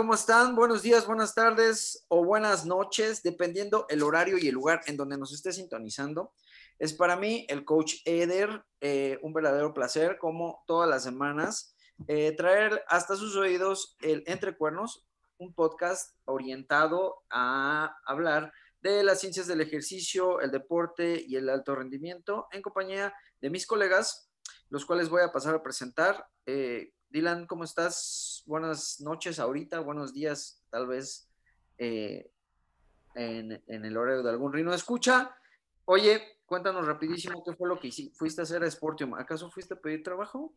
¿cómo están? Buenos días, buenas tardes o buenas noches, dependiendo el horario y el lugar en donde nos esté sintonizando. Es para mí, el coach Eder, eh, un verdadero placer, como todas las semanas, eh, traer hasta sus oídos el Entre Cuernos, un podcast orientado a hablar de las ciencias del ejercicio, el deporte y el alto rendimiento en compañía de mis colegas, los cuales voy a pasar a presentar. Eh, Dylan, ¿cómo estás? Buenas noches ahorita, buenos días, tal vez en, en, el horario de algún rino. Escucha, oye, Cuéntanos rapidísimo qué fue lo que hiciste. ¿Fuiste a hacer a Sportium? ¿Acaso fuiste a pedir trabajo?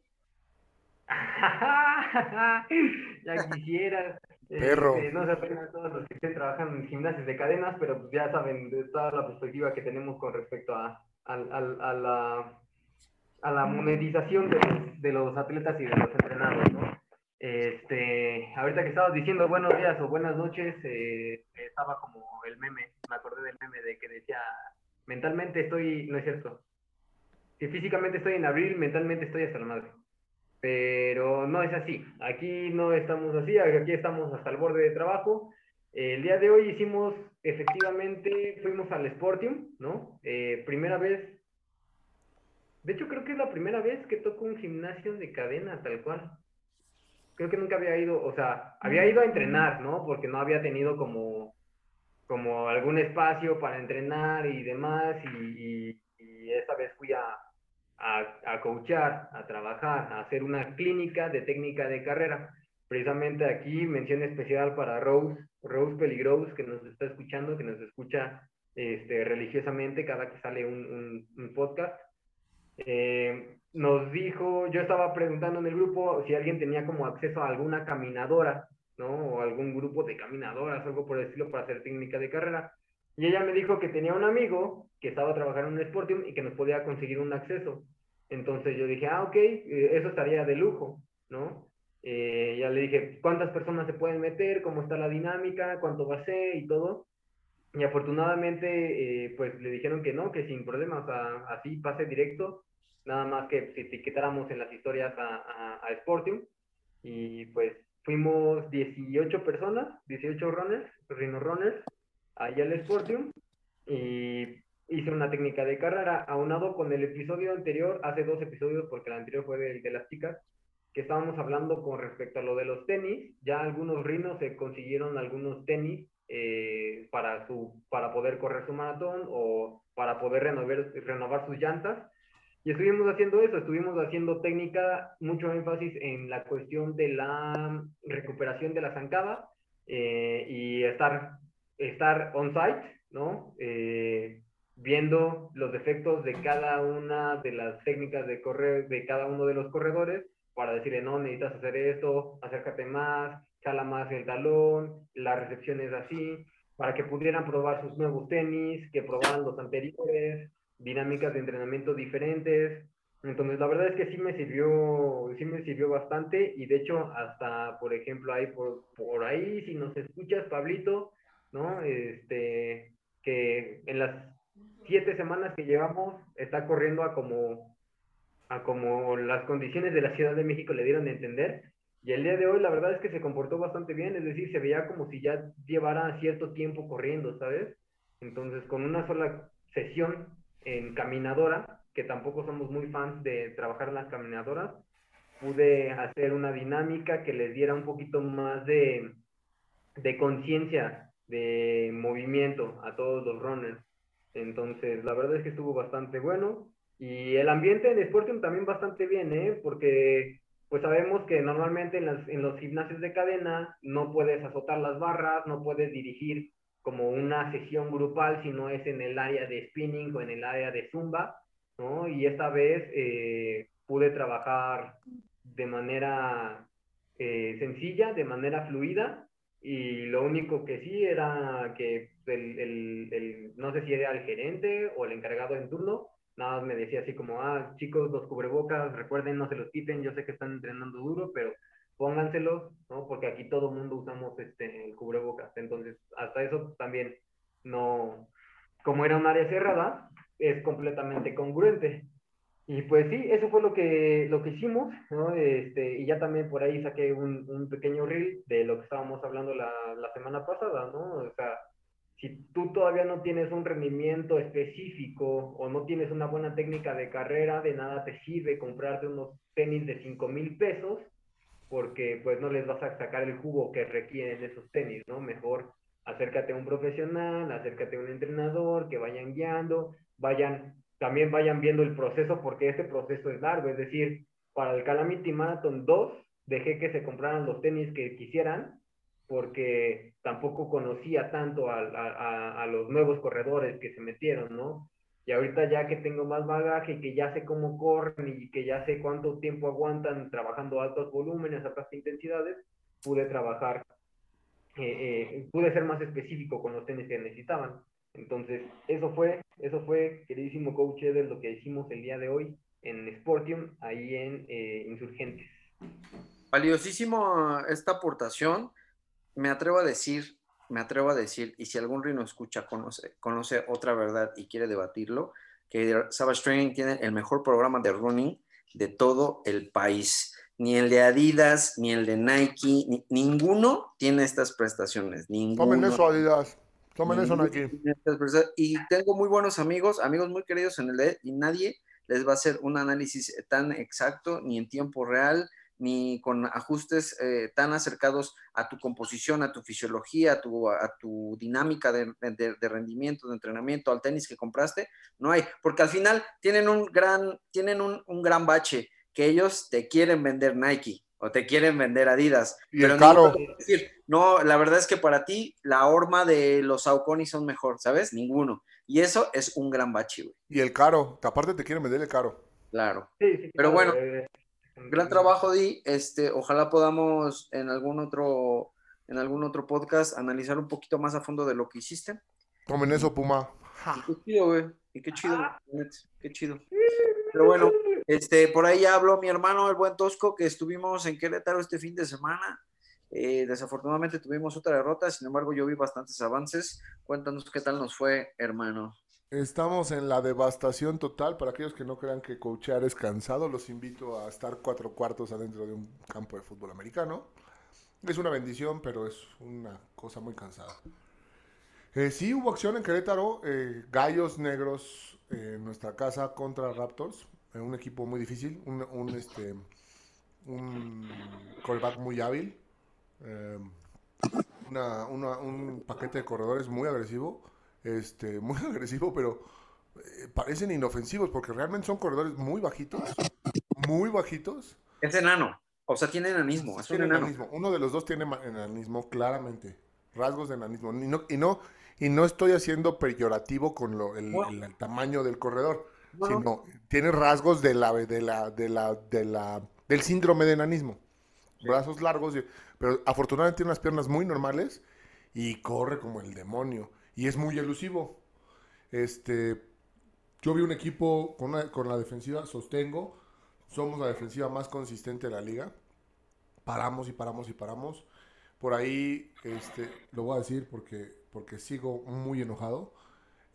ya quisiera. Perro. Este, no se apenas todos los que estén trabajando en gimnasios de cadenas, pero pues ya saben de toda la perspectiva que tenemos con respecto a, a, a, la, a la monetización de los, de los atletas y de los entrenados, ¿no? Este, ahorita que estabas diciendo buenos días o buenas noches, eh, estaba como el meme, me acordé del meme de que decía mentalmente estoy, no es cierto. Si físicamente estoy en abril, mentalmente estoy hasta la madre. Pero no es así. Aquí no estamos así, aquí estamos hasta el borde de trabajo. El día de hoy hicimos, efectivamente, fuimos al Sportium, ¿no? Eh, primera vez. De hecho, creo que es la primera vez que toco un gimnasio de cadena, tal cual. Creo que nunca había ido, o sea, había ido a entrenar, ¿no? Porque no había tenido como como algún espacio para entrenar y demás, y, esta vez fui a, a, a, coachar, a trabajar, a hacer una clínica de técnica de carrera. Precisamente aquí mención especial para Rose, Rose Peligrose, que nos está escuchando, que nos escucha este, religiosamente cada que sale un, un, podcast. Eh, nos dijo, yo estaba preguntando en el grupo si alguien tenía como acceso a alguna caminadora ¿no? O algún grupo de caminadoras, algo por el estilo, para hacer técnica de carrera. Y ella me dijo que tenía un amigo que estaba trabajando en un Sportium y que nos podía conseguir un acceso. Entonces yo dije, ah, ok, eh, eso estaría de lujo, ¿no? Eh, ya le dije, ¿cuántas personas se pueden meter? ¿Cómo está la dinámica? ¿Cuánto va a ser? Y todo. Y afortunadamente, eh, pues le dijeron que no, que sin problemas, así pase directo, nada más que etiquetáramos en las historias a, a, Sportium. Y pues fuimos 18 personas, 18 runners, Rhino Runners, allá al Sportium y hice una técnica de carrera aunado con el episodio anterior, hace dos episodios porque el anterior fue el de las chicas, que estábamos hablando con respecto a lo de los tenis, ya algunos rinos se consiguieron algunos tenis eh, para, su, para poder correr su maratón o para poder renovar, renovar sus llantas y estuvimos haciendo eso, estuvimos haciendo técnica, mucho énfasis en la cuestión de la recuperación de la zancada eh, y estar, estar on-site, ¿no? Eh, viendo los defectos de cada una de las técnicas de correr, de cada uno de los corredores, para decirle, no, necesitas hacer esto, acércate más, jala más el talón, la recepción es así, para que pudieran probar sus nuevos tenis, que probaran los anteriores, dinámicas de entrenamiento diferentes. Entonces, la verdad es que sí me sirvió, sí me sirvió bastante y de hecho hasta, por ejemplo, ahí por, por ahí, si nos escuchas, Pablito, ¿no? Este, que en las siete semanas que llevamos está corriendo a como, a como las condiciones de la Ciudad de México le dieron a entender. Y el día de hoy la verdad es que se comportó bastante bien, es decir, se veía como si ya llevara cierto tiempo corriendo, ¿sabes? Entonces, con una sola sesión en caminadora, que tampoco somos muy fans de trabajar en las caminadoras, pude hacer una dinámica que les diera un poquito más de, de conciencia de movimiento a todos los runners. Entonces, la verdad es que estuvo bastante bueno. Y el ambiente en Sportium también bastante bien, ¿eh? Porque pues sabemos que normalmente en, las, en los gimnasios de cadena no puedes azotar las barras, no puedes dirigir como una sesión grupal, si no es en el área de spinning o en el área de zumba, ¿no? Y esta vez eh, pude trabajar de manera eh, sencilla, de manera fluida, y lo único que sí era que el, el, el, no sé si era el gerente o el encargado en turno, nada más me decía así como, ah, chicos, los cubrebocas, recuerden, no se los quiten, yo sé que están entrenando duro, pero pónganselos, ¿no? Porque aquí todo mundo usamos este, el cubrebocas. Entonces, hasta eso también no, como era un área cerrada, es completamente congruente. Y pues sí, eso fue lo que, lo que hicimos, ¿no? Este, y ya también por ahí saqué un, un pequeño reel de lo que estábamos hablando la, la, semana pasada, ¿no? O sea, si tú todavía no tienes un rendimiento específico o no tienes una buena técnica de carrera, de nada te sirve comprarte unos tenis de 5 mil pesos porque pues no les vas a sacar el jugo que requieren esos tenis, ¿no? Mejor acércate a un profesional, acércate a un entrenador, que vayan guiando, vayan también vayan viendo el proceso porque este proceso es largo. Es decir, para el Calamity Marathon 2 dejé que se compraran los tenis que quisieran porque tampoco conocía tanto a, a, a, los nuevos corredores que se metieron, ¿no? Y ahorita ya que tengo más bagaje y que ya sé cómo corren y que ya sé cuánto tiempo aguantan trabajando altos volúmenes, altas intensidades, pude trabajar, eh, eh, pude ser más específico con los tenis que necesitaban. Entonces, eso fue, eso fue, queridísimo coach de lo que hicimos el día de hoy en Sportium, ahí en eh, Insurgentes. Valiosísimo esta aportación. Me atrevo a decir, me atrevo a decir, y si algún rino escucha, conoce, conoce otra verdad y quiere debatirlo, que Savage Training tiene el mejor programa de running de todo el país. Ni el de Adidas, ni el de Nike, ninguno tiene estas prestaciones. Ninguno. Tomen eso, Adidas. Tomen eso aquí. Y tengo muy buenos amigos, amigos muy queridos en el de, y nadie les va a hacer un análisis tan exacto, ni en tiempo real, ni con ajustes eh, tan acercados a tu composición, a tu fisiología, a tu, a tu dinámica de, rendimiento, de entrenamiento, al tenis que compraste, no hay, porque al final tienen un gran, tienen un, un gran bache, que ellos te quieren vender Nike, o te quieren vender Adidas. Y pero el caro. Decir, no, la verdad es que para ti la horma de los Saucony son mejor, ¿sabes? Ninguno. Y eso es un gran bachi, güey. Y el caro, que aparte te quieren vender el caro. Claro. pero bueno, eh, gran trabajo, Di. Este, ojalá podamos en algún otro en algún otro podcast analizar un poquito más a fondo de lo que hiciste. Tomen eso, Puma. qué chido, güey. Y qué chido, qué chido. Pero bueno, este, por ahí ya habló mi hermano, el buen Tosco, que estuvimos en Querétaro este fin de semana. Eh, desafortunadamente tuvimos otra derrota, sin embargo yo vi bastantes avances. Cuéntanos qué tal nos fue, hermano. Estamos en la devastación total. Para aquellos que no crean que coachear es cansado, los invito a estar cuatro cuartos adentro de un campo de fútbol americano. Es una bendición, pero es una cosa muy cansada. Eh, sí, hubo acción en Querétaro. Eh, gallos negros en nuestra casa contra Raptors un equipo muy difícil, un, un este, un callback muy hábil, eh, una, una, un paquete de corredores muy agresivo, este, muy agresivo, pero eh, parecen inofensivos porque realmente son corredores muy bajitos, muy bajitos. Es enano, o sea, tiene enanismo, es un enano. Uno de los dos tiene enanismo, claramente, rasgos de enanismo, y no, y no, y no estoy haciendo peyorativo con lo, el, el tamaño del corredor sino tiene rasgos de la, de la, de la, de la, del síndrome de enanismo. Brazos largos, pero afortunadamente tiene unas piernas muy normales y corre como el demonio. Y es muy elusivo. Este, yo vi un equipo con, con la defensiva, sostengo, somos la defensiva más consistente de la liga. Paramos y paramos y paramos. Por ahí, este, lo voy a decir porque, porque sigo muy enojado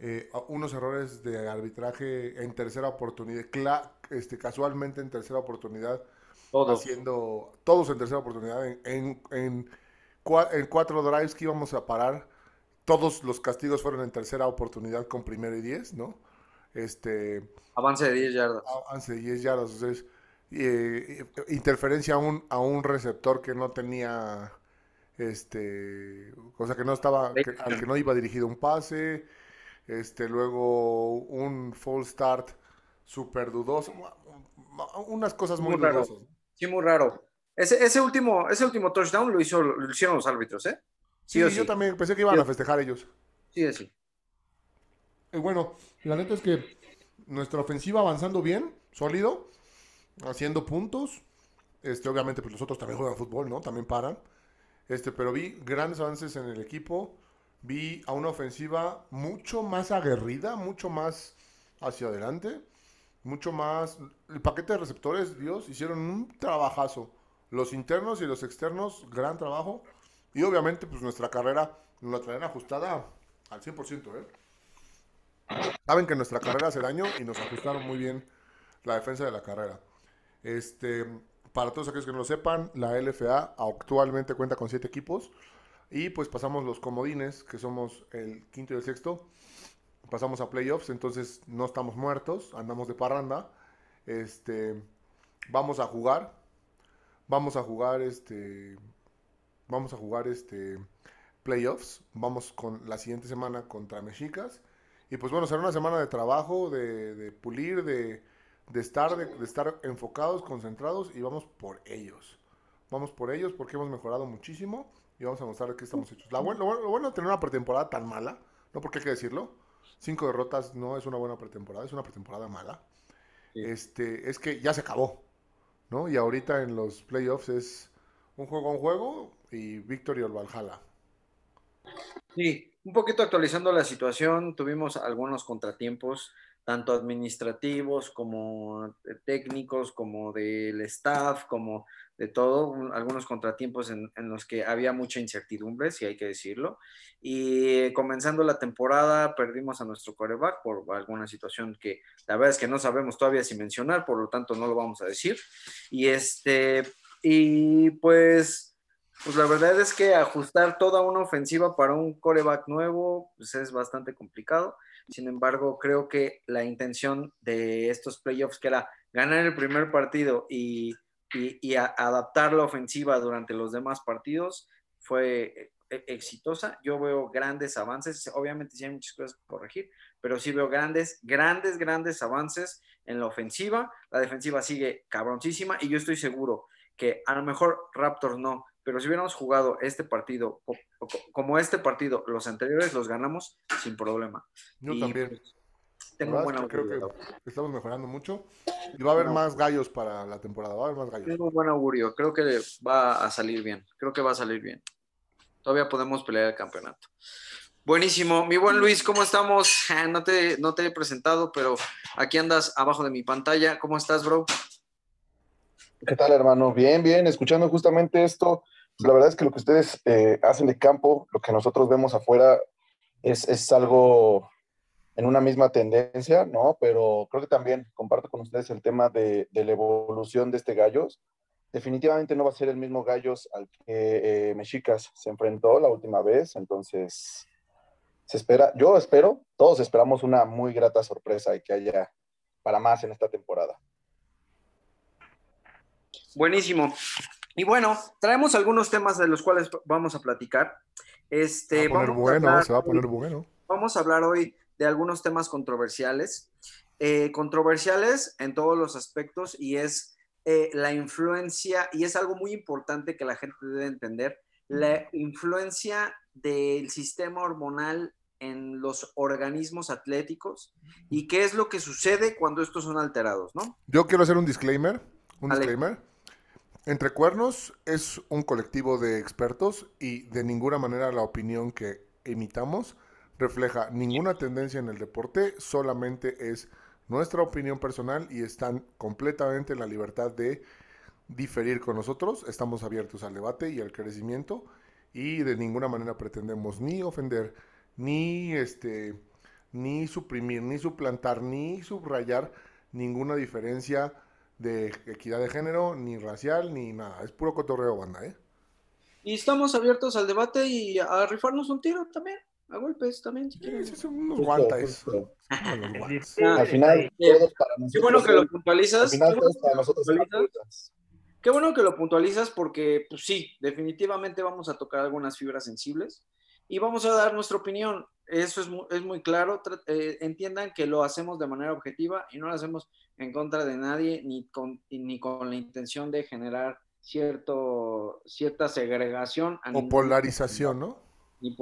eh, unos errores de arbitraje en tercera oportunidad, este, casualmente en tercera oportunidad, todos. haciendo todos en tercera oportunidad, en, en, cuatro drives que íbamos a parar, todos los castigos fueron en tercera oportunidad con primero y diez, ¿no? Este, avance de 10 yardas. Avance de 10 yardas, entonces, eh, interferencia a un, a un receptor que no tenía, este, cosa que no estaba, al que no iba dirigido un pase, este, luego un full start súper dudoso, unas cosas muy, dudosas. Sí, muy raro. Ese, ese, último, ese último touchdown lo, hizo, lo hicieron los árbitros, ¿eh? Sí, yo también pensé que iban a festejar ellos. Sí, sí. Eh, bueno, la neta es que nuestra ofensiva avanzando bien, sólido, haciendo puntos. Este, obviamente, pues los otros también juegan fútbol, ¿no? También paran. Este, pero vi grandes avances en el equipo vi a una ofensiva mucho más aguerrida, mucho más hacia adelante, mucho más... El paquete de receptores, Dios, hicieron un trabajazo. Los internos y los externos, gran trabajo. Y obviamente, pues nuestra carrera nos la traen ajustada al 100%, ¿eh? Saben que nuestra carrera hace daño y nos ajustaron muy bien la defensa de la carrera. Este, para todos aquellos que no lo sepan, la LFA actualmente cuenta con siete equipos y pues pasamos los comodines, que somos el quinto y el sexto, pasamos a playoffs, entonces no estamos muertos, andamos de parranda, este, vamos a jugar, vamos a jugar este, vamos a jugar este playoffs, vamos con la siguiente semana contra Mexicas y pues bueno, será una semana de trabajo, de, pulir, de, estar, de, estar enfocados, concentrados y vamos por ellos. Vamos por ellos porque hemos mejorado muchísimo y vamos a mostrar que estamos hechos. lo, bueno, de tener una pretemporada tan mala, no porque hay que decirlo, cinco derrotas no es una buena pretemporada, es una pretemporada mala. Este, es que ya se acabó, ¿no? Y ahorita en los playoffs es un juego a un juego y Victory o Valhalla. Sí, un poquito actualizando la situación, tuvimos algunos contratiempos, tanto administrativos como técnicos, como del staff, como de todo, algunos contratiempos en, los que había mucha incertidumbre, si hay que decirlo. Y comenzando la temporada, perdimos a nuestro coreback por alguna situación que la verdad es que no sabemos todavía si mencionar, por lo tanto no lo vamos a decir. Y este, y pues pues la verdad es que ajustar toda una ofensiva para un coreback nuevo pues es bastante complicado. Sin embargo, creo que la intención de estos playoffs, que era ganar el primer partido y, adaptar la ofensiva durante los demás partidos, fue e, exitosa. Yo veo grandes avances. Obviamente sí hay muchas cosas que corregir, pero sí veo grandes, grandes, grandes avances en la ofensiva. La defensiva sigue cabroncísima y yo estoy seguro que a lo mejor Raptors no, pero si hubiéramos jugado este partido como este partido, los anteriores los ganamos sin problema. Yo también. Pues, tengo buena creo que estamos mejorando mucho y va a haber más gallos para la temporada, va a haber más gallos. Tengo un buen augurio, creo que va a salir bien, creo que va a salir bien. Todavía podemos pelear el campeonato. Buenísimo. Mi buen Luis, ¿cómo estamos? No te, no te he presentado, pero aquí andas abajo de mi pantalla. ¿Cómo estás, bro? ¿Qué tal, hermano? Bien, bien, escuchando justamente esto. La verdad es que lo que ustedes eh, hacen de campo, lo que nosotros vemos afuera, es, algo en una misma tendencia, ¿no? Pero creo que también comparto con ustedes el tema de, la evolución de este Gallos. Definitivamente no va a ser el mismo Gallos al que eh, Mexicas se enfrentó la última vez, entonces se espera, yo espero, todos esperamos una muy grata sorpresa y que haya para más en esta temporada. Buenísimo. Y bueno, traemos algunos temas de los cuales vamos a platicar. Este, va a poner bueno, se va a poner bueno. Vamos a hablar hoy de algunos temas controversiales. Eh, controversiales en todos los aspectos y es eh, la influencia, y es algo muy importante que la gente debe entender, la influencia del sistema hormonal en los organismos atléticos y qué es lo que sucede cuando estos son alterados, ¿no? Yo quiero hacer un disclaimer, un disclaimer. Entre Cuernos es un colectivo de expertos y de ninguna manera la opinión que emitamos refleja ninguna tendencia en el deporte, solamente es nuestra opinión personal y están completamente en la libertad de diferir con nosotros. Estamos abiertos al debate y al crecimiento y de ninguna manera pretendemos ni ofender, ni este, ni suprimir, ni suplantar, ni subrayar ninguna diferencia de equidad de género, ni racial, ni nada. Es puro cotorreo, banda, ¿eh? Y estamos abiertos al debate y a rifarnos un tiro también, a golpes también, si quieren. Sí, unos guantes. Al final, todos para nosotros. Qué bueno que lo puntualizas. Al final, todos para nosotros. Qué bueno que lo puntualizas porque, pues sí, definitivamente vamos a tocar algunas fibras sensibles y vamos a dar nuestra opinión. Eso es muy, es muy claro. Eh, entiendan que lo hacemos de manera objetiva y no lo hacemos en contra de nadie ni con, ni con la intención de generar cierto, cierta segregación. o polarización, ¿no? Ni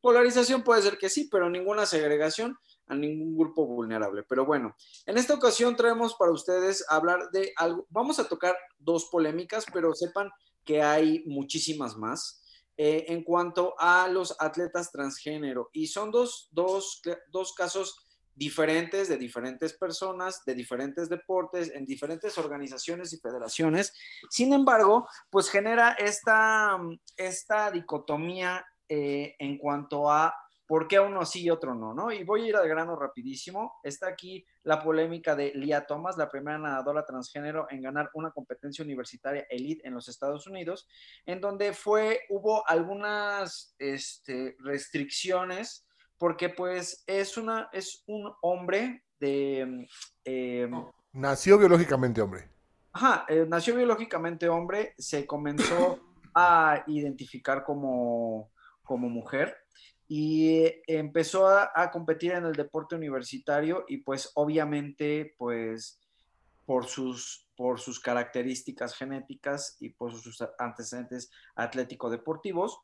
polarización puede ser que sí, pero ninguna segregación a ningún grupo vulnerable. Pero bueno, en esta ocasión traemos para ustedes hablar de algo. Vamos a tocar dos polémicas, pero sepan que hay muchísimas más. Eh, en cuanto a los atletas transgénero. Y son dos, dos, dos casos diferentes de diferentes personas, de diferentes deportes, en diferentes organizaciones y federaciones. Sin embargo, pues genera esta, esta dicotomía eh, en cuanto a por qué uno sí y otro no, ¿no? Y voy a ir al grano rapidísimo. Está aquí la polémica de Lia Thomas, la primera nadadora transgénero en ganar una competencia universitaria elite en los Estados Unidos, en donde fue, hubo algunas este, restricciones porque pues es, una, es un hombre de... Em, nació biológicamente hombre. Ajá, eh, nació biológicamente hombre, se comenzó a identificar como, como mujer y empezó a, competir en el deporte universitario y pues obviamente pues por sus, por sus características genéticas y por sus antecedentes atlético-deportivos,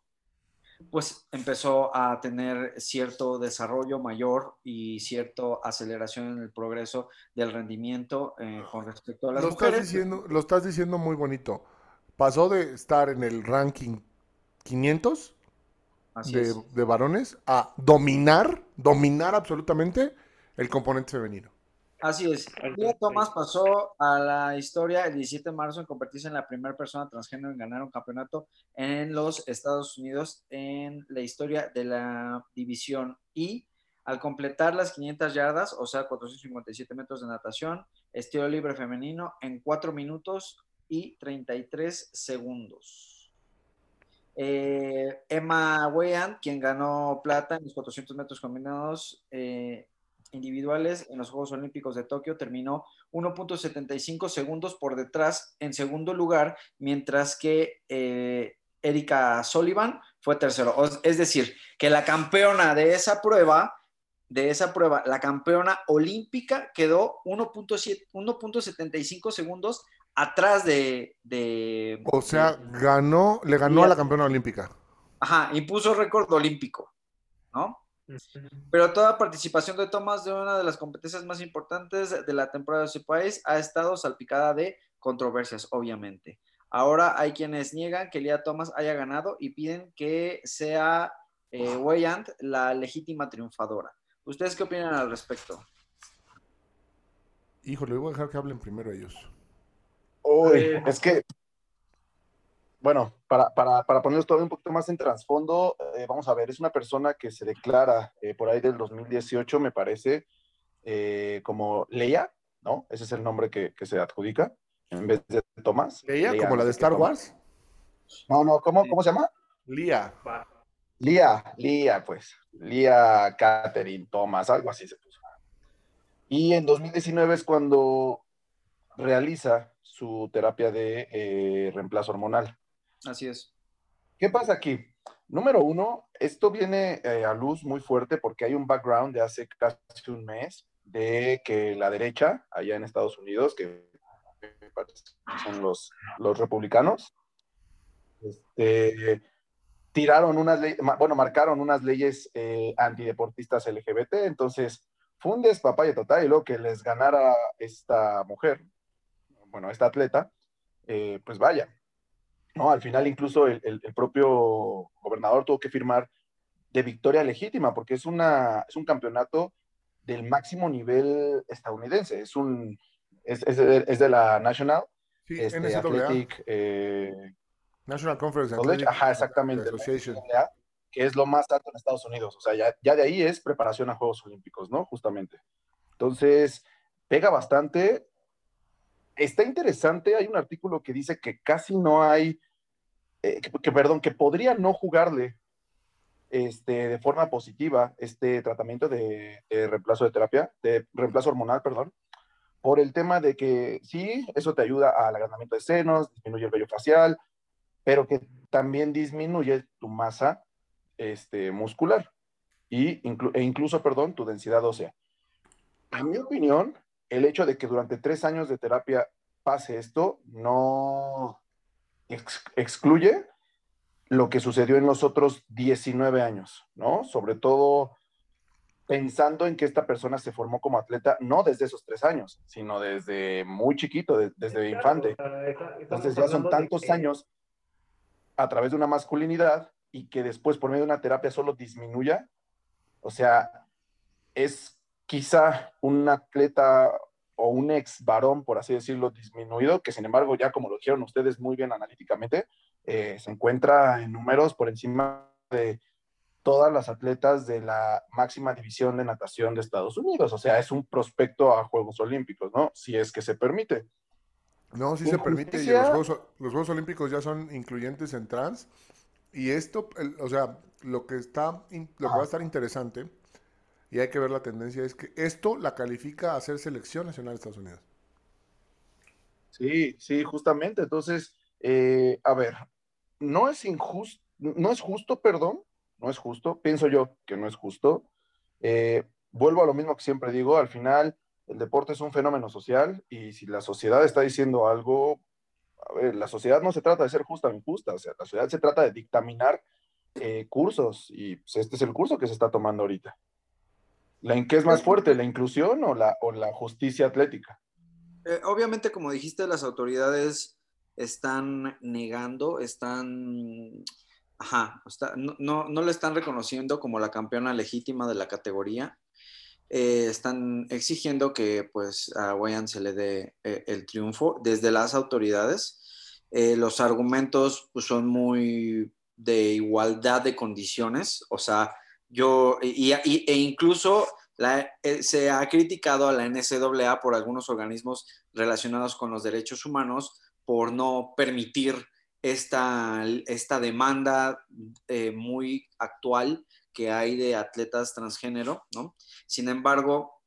pues empezó a tener cierto desarrollo mayor y cierta aceleración en el progreso del rendimiento eh, con respecto a las lo mujeres. Estás diciendo, lo estás diciendo muy bonito. Pasó de estar en el ranking 500 de, varones a dominar, dominar absolutamente el componente femenino. Así es. Lia Thomas pasó a la historia el 17 de marzo en convertirse en la primera persona transgénero en ganar un campeonato en los Estados Unidos en la historia de la división I. Al completar las 500 yardas, o sea, 457 metros de natación, estilo libre femenino en 4 minutos y 33 segundos. Eh, Emma Weyan, quien ganó plata en los 400 metros combinados eh, individuales en los Juegos Olímpicos de Tokio, terminó 1.75 segundos por detrás en segundo lugar, mientras que eh, Erika Sullivan fue tercero. Es decir, que la campeona de esa prueba, de esa prueba, la campeona olímpica quedó 1.75 segundos atrás de, O sea, ganó, le ganó a la campeona olímpica. Ajá, impuso récord olímpico, ¿no? Pero toda participación de Thomas de una de las competencias más importantes de la temporada de su país ha estado salpicada de controversias, obviamente. Ahora hay quienes niegan que Lia Thomas haya ganado y piden que sea eh, Weyand la legítima triunfadora. ¿Ustedes qué opinan al respecto? Híjole, voy a dejar que hablen primero ellos. Uy, es que, bueno, para, para, para ponerlos todavía un poquito más en trasfondo, eh, vamos a ver, es una persona que se declara eh, por ahí del 2018, me parece, eh, como Leia, ¿no? Ese es el nombre que, que, se adjudica en vez de Tomás. ¿Leia? ¿Como la de Star Wars? No, no, ¿cómo, ¿cómo se llama? Lía. Lía, Lía, pues. Lía Catherine Thomas, algo así se puso. Y en 2019 es cuando realiza su terapia de eh, reemplazo hormonal. Así es. ¿Qué pasa aquí? Número uno, esto viene eh, a luz muy fuerte porque hay un background de hace casi un mes de que la derecha, allá en Estados Unidos, que son los, los republicanos, este, tiraron unas leyes, bueno, marcaron unas leyes eh, antideportistas LGBT, entonces fundes papaya total y luego que les ganara esta mujer, bueno, esta atleta, eh, pues vaya, ¿no? Al final incluso el, propio gobernador tuvo que firmar de victoria legítima, porque es, una, es un campeonato del máximo nivel estadounidense, es un, es, de, la National este, Athletic eh, National Conference College, ajá, exactamente, que es lo más alto en Estados Unidos, o sea, ya, ya de ahí es preparación a Juegos Olímpicos, ¿no? Justamente. Entonces, pega bastante, está interesante, hay un artículo que dice que casi no hay, eh, que, perdón, que podría no jugarle este, de forma positiva este tratamiento de, reemplazo de terapia, de reemplazo hormonal, perdón, por el tema de que sí, eso te ayuda al agrandamiento de senos, disminuye el vello facial, pero que también disminuye tu masa este, muscular y e incluso, perdón, tu densidad ósea. En mi opinión, el hecho de que durante tres años de terapia pase esto no excluye lo que sucedió en los otros 19 años, ¿no? Sobre todo pensando en que esta persona se formó como atleta no desde esos tres años, sino desde muy chiquito, desde infante. Entonces ya son tantos años a través de una masculinidad y que después por medio de una terapia solo disminuya. O sea, es quizá un atleta o un ex varón, por así decirlo, disminuido, que sin embargo, ya como lo dijeron ustedes muy bien analíticamente, eh, se encuentra en números por encima de todas las atletas de la máxima división de natación de Estados Unidos. O sea, es un prospecto a Juegos Olímpicos, ¿no? Si es que se permite. No, sí se permite. Y los Juegos, los Juegos Olímpicos ya son incluyentes en trans. Y esto, o sea, lo que está, lo que va a estar interesante, y hay que ver la tendencia, es que esto la califica a ser selección nacional de Estados Unidos. Sí, sí, justamente. Entonces, eh, a ver, no es injusto, no es justo, perdón, no es justo, pienso yo que no es justo. Eh, vuelvo a lo mismo que siempre digo, al final el deporte es un fenómeno social y si la sociedad está diciendo algo, a ver, la sociedad no se trata de ser justa o injusta, o sea, la sociedad se trata de dictaminar eh, cursos y pues, este es el curso que se está tomando ahorita. ¿La, ¿Qué es más fuerte, la inclusión o la, o la justicia atlética? Eh, obviamente, como dijiste, las autoridades están negando, están, ajá, no, no, no le están reconociendo como la campeona legítima de la categoría. Eh, están exigiendo que pues a Wayan se le dé eh, el triunfo desde las autoridades. los argumentos pues, son muy de igualdad de condiciones, o sea, yo, y, e incluso eh, se ha criticado a la NCAA por algunos organismos relacionados con los derechos humanos por no permitir esta, esta demanda eh, muy actual que hay de atletas transgénero, ¿no? Sin embargo,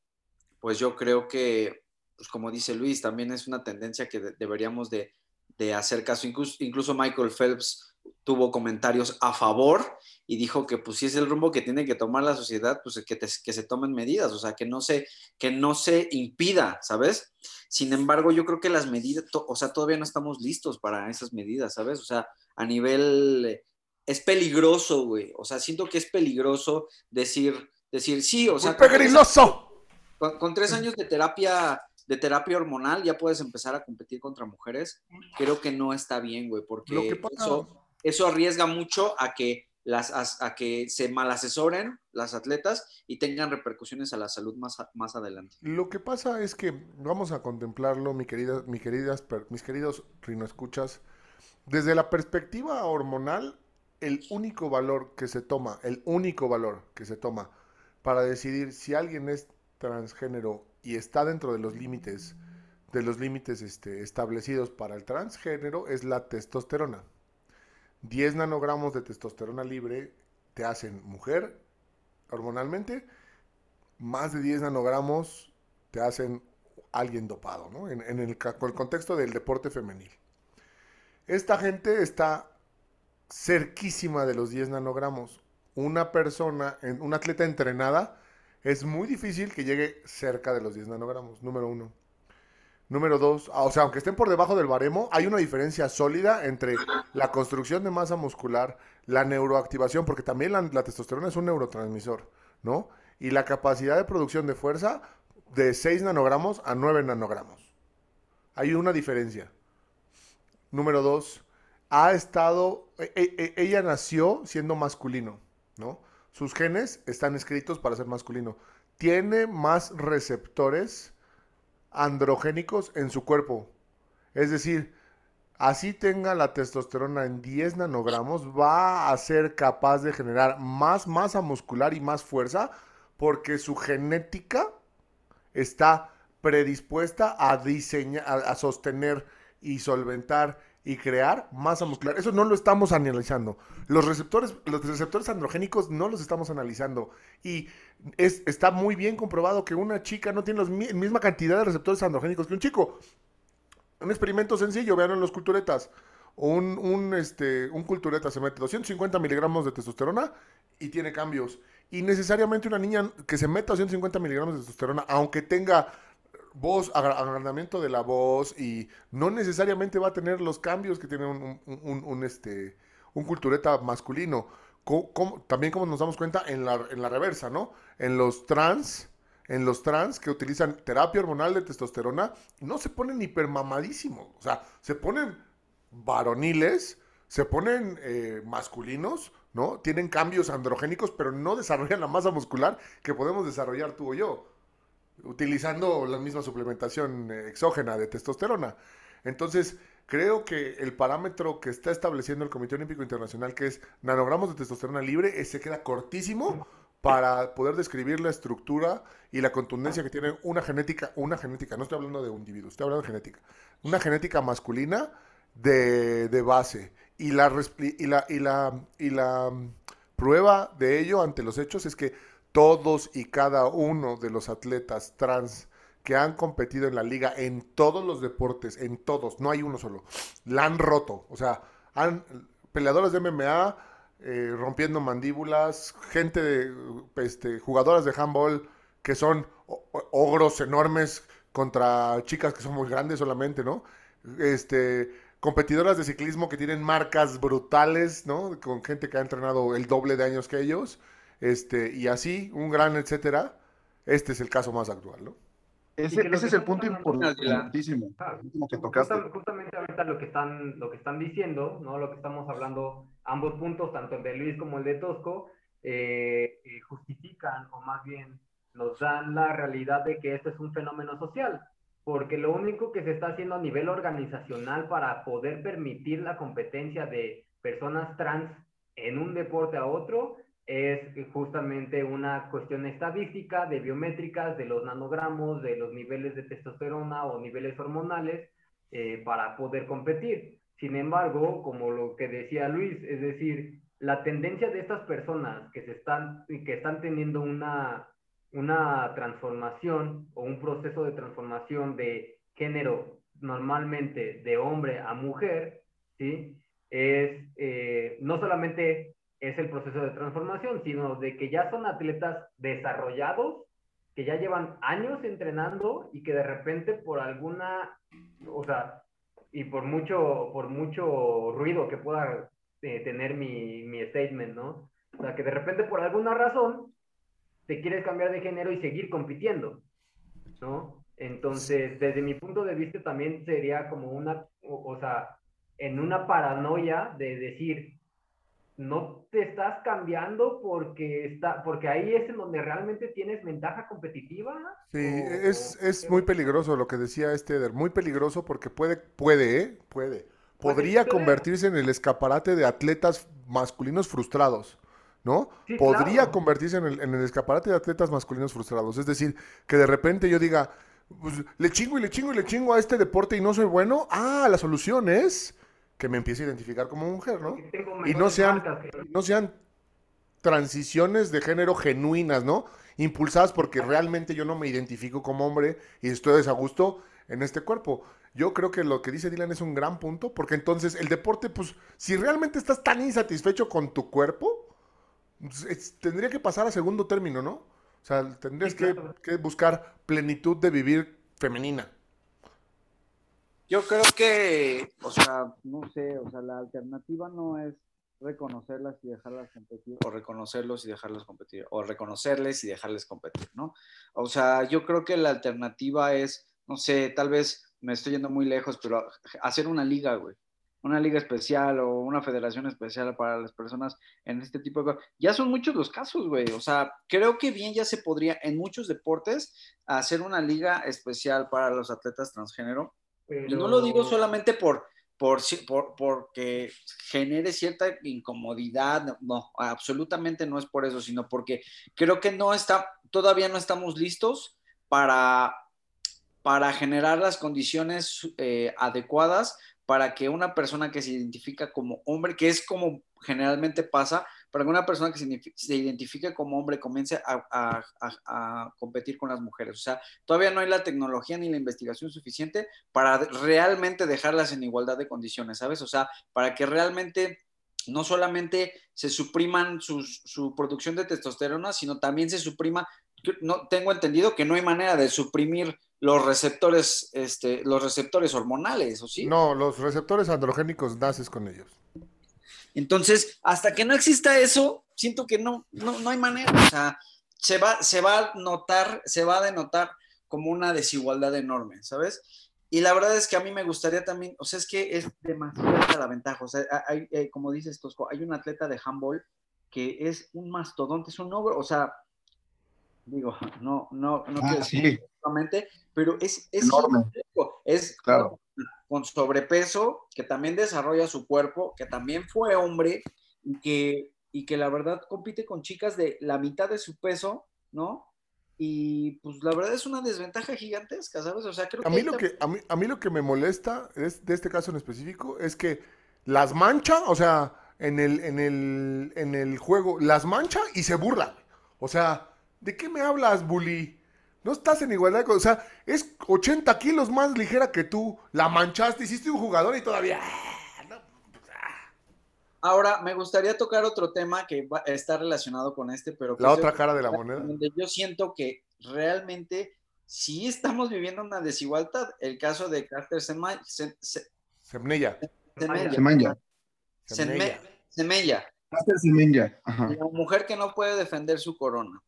pues yo creo que, pues como dice Luis, también es una tendencia que deberíamos de, de, hacer caso. Incluso, incluso Michael Phelps tuvo comentarios a favor y dijo que pues si es el rumbo que tiene que tomar la sociedad, pues que, que se tomen medidas, o sea, que no, se, que no se impida, ¿sabes? Sin embargo, yo creo que las medidas, o sea, todavía no estamos listos para esas medidas, ¿sabes? O sea, a nivel, es peligroso, güey, o sea, siento que es peligroso decir, decir, sí, o sea... ¡Muy peligroso! Con, con tres años de terapia de terapia hormonal ya puedes empezar a competir contra mujeres, creo que no está bien, güey, porque eso, eso arriesga mucho a que las, a, que se malasesoren las atletas y tengan repercusiones a la salud más, más adelante. Lo que pasa es que vamos a contemplarlo, mi querida, mi queridas, mis queridos escuchas desde la perspectiva hormonal, el único valor que se toma, el único valor que se toma para decidir si alguien es transgénero y está dentro de los límites de los límites este, establecidos para el transgénero es la testosterona. 10 nanogramos de testosterona libre te hacen mujer hormonalmente, más de 10 nanogramos te hacen alguien dopado, ¿no? En, el, el, contexto del deporte femenil. Esta gente está cerquísima de los 10 nanogramos. Una persona, una atleta entrenada, es muy difícil que llegue cerca de los 10 nanogramos, número uno. Número dos, ah, o sea, aunque estén por debajo del baremo, hay una diferencia sólida entre la construcción de masa muscular, la neuroactivación, porque también la, testosterona es un neurotransmisor, ¿no? Y la capacidad de producción de fuerza de 6 nanogramos a 9 nanogramos. Hay una diferencia. Número dos, ha estado, e, e, e, ella nació siendo masculino, ¿no? Sus genes están escritos para ser masculino. Tiene más receptores androgénicos en su cuerpo. Es decir, así tenga la testosterona en 10 nanogramos, va a ser capaz de generar más masa muscular y más fuerza porque su genética está predispuesta a diseñar, a, sostener y solventar y crear masa muscular. Eso no lo estamos analizando. Los receptores, los receptores androgénicos no los estamos analizando. Y es, está muy bien comprobado que una chica no tiene la misma cantidad de receptores androgénicos que un chico. Un experimento sencillo, vean en los culturetas. Un, este, cultureta se mete 250 miligramos de testosterona y tiene cambios. Y necesariamente una niña que se meta 250 miligramos de testosterona, aunque tenga voz, agrandamiento de la voz y no necesariamente va a tener los cambios que tiene un, este, un cultureta masculino. También como nos damos cuenta en la, en la reversa, ¿no? En los trans, en los trans que utilizan terapia hormonal de testosterona, no se ponen hipermamadísimos, o sea, se ponen varoniles, se ponen eh, masculinos, ¿no? Tienen cambios androgénicos, pero no desarrollan la masa muscular que podemos desarrollar tú o yo utilizando la misma suplementación exógena de testosterona. Entonces, Creo que el parámetro que está estableciendo el Comité Olímpico Internacional, que es nanogramos de testosterona libre, se queda cortísimo para poder describir la estructura y la contundencia que tiene una genética, una genética, no estoy hablando de un individuo, estoy hablando de genética, una genética masculina de, de base. Y la, y, la, y, la, y la prueba de ello ante los hechos es que todos y cada uno de los atletas trans que han competido en la liga en todos los deportes, en todos, no hay uno solo, la han roto. O sea, han peleadores de MMA eh, rompiendo mandíbulas, gente de este, jugadoras de handball que son ogros enormes contra chicas que son muy grandes solamente, ¿no? Este, competidoras de ciclismo que tienen marcas brutales, ¿no? Con gente que ha entrenado el doble de años que ellos, este, y así, un gran etcétera. Este es el caso más actual, ¿no? Ese, ese es el punto importantísimo que tocaste. Justamente ahorita lo que están, lo que están diciendo, ¿no? Lo que estamos hablando, ambos puntos, tanto el de Luis como el de Tosco, eh, eh, justifican o más bien nos dan la realidad de que esto es un fenómeno social, porque lo único que se está haciendo a nivel organizacional para poder permitir la competencia de personas trans en un deporte a otro es justamente una cuestión estadística de biométricas, de los nanogramos, de los niveles de testosterona o niveles hormonales eh, para poder competir. Sin embargo, como lo que decía Luis, es decir, la tendencia de estas personas que, se están, que están teniendo una, una transformación o un proceso de transformación de género normalmente de hombre a mujer, ¿sí? es eh, no solamente es el proceso de transformación, sino de que ya son atletas desarrollados, que ya llevan años entrenando y que de repente por alguna, o sea, y por mucho, por mucho ruido que pueda eh, tener mi, mi statement, ¿no? O sea, que de repente por alguna razón te quieres cambiar de género y seguir compitiendo, ¿no? Entonces, desde mi punto de vista también sería como una, o sea, en una paranoia de decir, no te estás cambiando porque está porque ahí es en donde realmente tienes ventaja competitiva. Sí, es, es muy peligroso lo que decía este Eder, muy peligroso porque puede, puede, ¿eh? puede. Podría convertirse en el escaparate de atletas masculinos frustrados, ¿no? Podría convertirse en el, en el escaparate de atletas masculinos frustrados. Es decir, que de repente yo diga, pues, le chingo y le chingo y le chingo a este deporte y no soy bueno. Ah, la solución es que me empiece a identificar como mujer, ¿no? Y no sean, no sean transiciones de género genuinas, ¿no? Impulsadas porque realmente yo no me identifico como hombre y estoy desagusto en este cuerpo. Yo creo que lo que dice Dylan es un gran punto, porque entonces el deporte, pues, si realmente estás tan insatisfecho con tu cuerpo, pues, tendría que pasar a segundo término, ¿no? O sea, tendrías que, que buscar plenitud de vivir femenina. Yo creo que, o sea, no sé, o sea, la alternativa no es reconocerlas y dejarlas competir, o reconocerlos y dejarlas competir, o reconocerles y dejarles competir, ¿no? O sea, yo creo que la alternativa es, no sé, tal vez me estoy yendo muy lejos, pero hacer una liga, güey. Una liga especial o una federación especial para las personas en este tipo de cosas. Ya son muchos los casos, güey. O sea, creo que bien ya se podría en muchos deportes hacer una liga especial para los atletas transgénero y no lo digo solamente por, por, por, porque genere cierta incomodidad, no, absolutamente no es por eso, sino porque creo que no está, todavía no estamos listos para, para generar las condiciones eh, adecuadas para que una persona que se identifica como hombre, que es como generalmente pasa, para que una persona que se, identifique como hombre comience a, competir con las mujeres. O sea, todavía no hay la tecnología ni la investigación suficiente para realmente dejarlas en igualdad de condiciones, ¿sabes? O sea, para que realmente no solamente se supriman su producción de testosterona, sino también se suprima, no, tengo entendido que no hay manera de suprimir los receptores, este, los receptores hormonales, ¿o sí? No, los receptores androgénicos naces con ellos. Entonces, hasta que no exista eso, siento que no, no, hay manera. O sea, se va, se va a notar, se va a denotar como una desigualdad enorme, ¿sabes? Y la verdad es que a mí me gustaría también, o sea, es que es demasiada la ventaja. O sea, hay, eh, como dices Tosco, hay un atleta de handball que es un mastodonte, es un ogro, o sea, digo, no, no, no ah, quiero decir pero es, es enorme. Es, claro. Con sobrepeso, que también desarrolla su cuerpo, que también fue hombre y que, y que la verdad compite con chicas de la mitad de su peso, ¿no? Y pues la verdad es una desventaja gigantesca, ¿sabes? O sea, creo a mí lo que a mí, a mí lo que me molesta es, de este caso en específico es que las mancha, o sea, en el, en el, en el juego, las mancha y se burla. O sea, ¿de qué me hablas, bully? No estás en igualdad, o sea, es 80 kilos más ligera que tú, la manchaste, hiciste un jugador y todavía... Ah, pues, ah. Ahora, me gustaría tocar otro tema que está relacionado con este, pero... la otra cara de la moneda. Donde yo siento que realmente sí estamos viviendo una desigualdad. El caso de Carter Semenya. Semella. Semenya. Semella. Carter Semenya. La mujer que no puede defender su corona.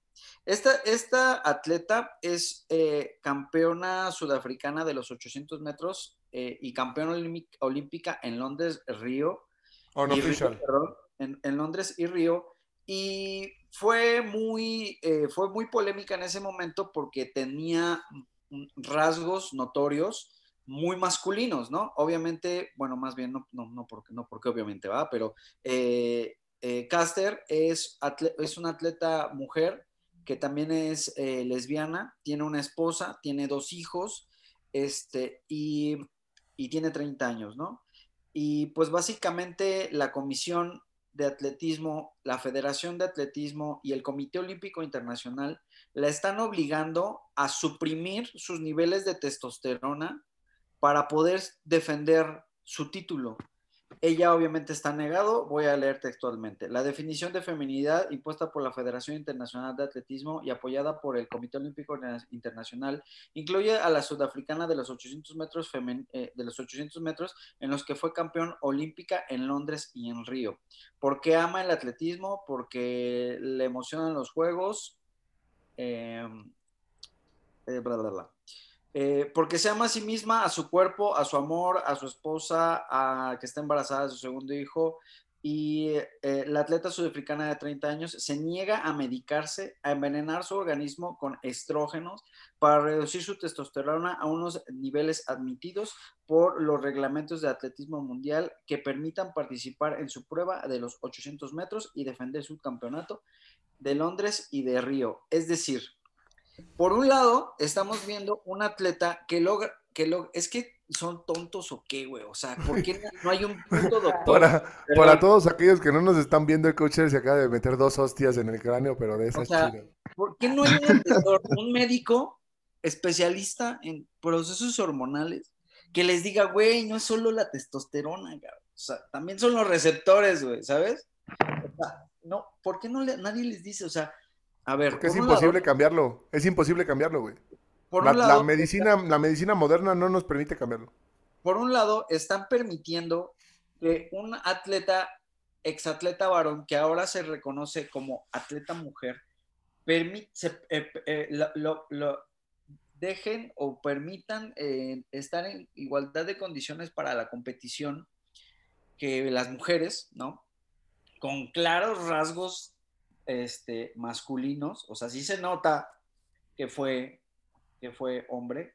Esta, esta atleta es eh, campeona sudafricana de los 800 metros eh, y campeona olímpica en Londres, Río. en, Londres y Río. Y fue muy, eh, fue muy polémica en ese momento porque tenía rasgos notorios muy masculinos, ¿no? Obviamente, bueno, más bien no, no, no, porque, no porque obviamente va, pero Caster es, es una atleta mujer que también es eh, lesbiana, tiene una esposa, tiene dos hijos, este, y, tiene 30 años, ¿no? Y pues básicamente la Comisión de Atletismo, la Federación de Atletismo y el Comité Olímpico Internacional la están obligando a suprimir sus niveles de testosterona para poder defender su título. Ella obviamente está negado, voy a leer textualmente. La definición de feminidad impuesta por la Federación Internacional de Atletismo y apoyada por el Comité Olímpico Internacional incluye a la sudafricana de los 800 metros, eh, de los 800 metros en los que fue campeón olímpica en Londres y en Río. ¿Por qué ama el atletismo? Porque le emocionan los juegos. Eh, eh, bla, bla, bla. Eh, porque se ama a sí misma, a su cuerpo, a su amor, a su esposa, a que está embarazada de su segundo hijo. Y eh, la atleta sudafricana de 30 años se niega a medicarse, a envenenar su organismo con estrógenos para reducir su testosterona a unos niveles admitidos por los reglamentos de atletismo mundial que permitan participar en su prueba de los 800 metros y defender su campeonato de Londres y de Río. Es decir, por un lado, estamos viendo un atleta que logra, que lo, es que son tontos o qué, güey, o sea, ¿por qué no hay un punto doctor? Para, para todos aquellos que no nos están viendo, el coach se acaba de meter dos hostias en el cráneo, pero de esas o ¿Por qué no hay un, un médico especialista en procesos hormonales que les diga, güey, no es solo la testosterona, güey. o sea, también son los receptores, güey, ¿sabes? O sea, no, ¿por qué no le, nadie les dice, o sea, a ver. Porque es imposible cambiarlo. Es imposible cambiarlo, güey. La, medicina, la medicina moderna no nos permite cambiarlo. Por un lado, están permitiendo que un atleta, exatleta varón, que ahora se reconoce como atleta mujer, permite, eh, eh, lo, dejen o permitan eh, estar en igualdad de condiciones para la competición que las mujeres, ¿no? Con claros rasgos este, masculinos, o sea, sí se nota que fue, que fue hombre.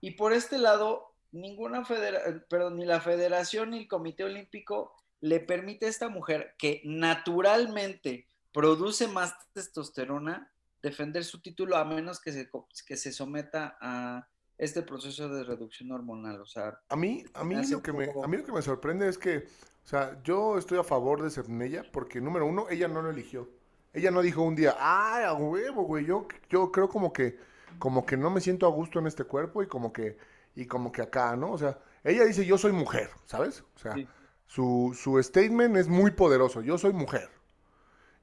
Y por este lado, ninguna federación, perdón, ni la federación ni el comité olímpico le permite a esta mujer que naturalmente produce más testosterona defender su título a menos que se, que se someta a este proceso de reducción hormonal. O sea, a mí, a mí, lo que, me, a mí lo que me sorprende es que, o sea, yo estoy a favor de Cernella porque, número uno, ella no lo eligió. Ella no dijo un día, ay, a huevo, güey, yo, yo creo como que, como que no me siento a gusto en este cuerpo y como que, y como que acá, ¿no? O sea, ella dice, yo soy mujer, ¿sabes? O sea, su, su statement es muy poderoso, yo soy mujer.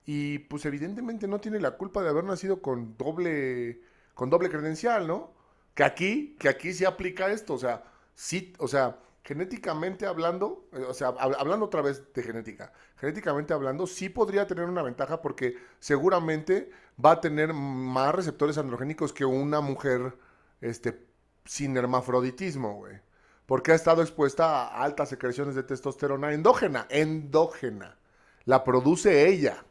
Y pues evidentemente no tiene la culpa de haber nacido con doble, con doble credencial, ¿no? Que aquí, que aquí se aplica esto, o sea, sí, o sea, genéticamente hablando, eh, o sea, hablando otra vez de genética, genéticamente hablando, sí podría tener una ventaja porque seguramente va a tener más receptores androgénicos que una mujer este, sin hermafroditismo, güey. Porque ha estado expuesta a altas secreciones de testosterona endógena, endógena. La produce ella,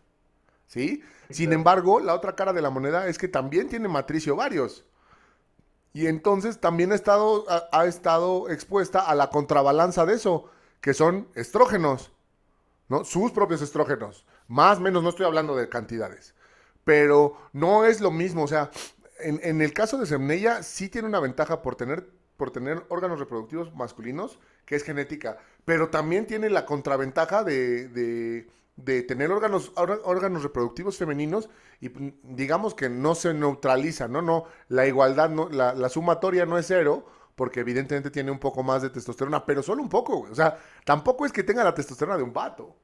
¿sí? Sin embargo, la otra cara de la moneda es que también tiene matriz y ovarios. Y entonces también ha estado, ha, estado expuesta a la contrabalanza de eso, que son estrógenos, ¿no? Sus propios estrógenos. Más, menos, no estoy hablando de cantidades. Pero no es lo mismo, o sea, en, el caso de Semnella sí tiene una ventaja por tener, por tener órganos reproductivos masculinos, que es genética, pero también tiene la contraventaja de tener órganos, órganos reproductivos femeninos y mm, digamos que no se neutraliza, ¿no? No, la igualdad, no, la, sumatoria no es cero, porque evidentemente tiene un poco más de testosterona, pero solo un poco, O sea, tampoco es que tenga la testosterona de un vato.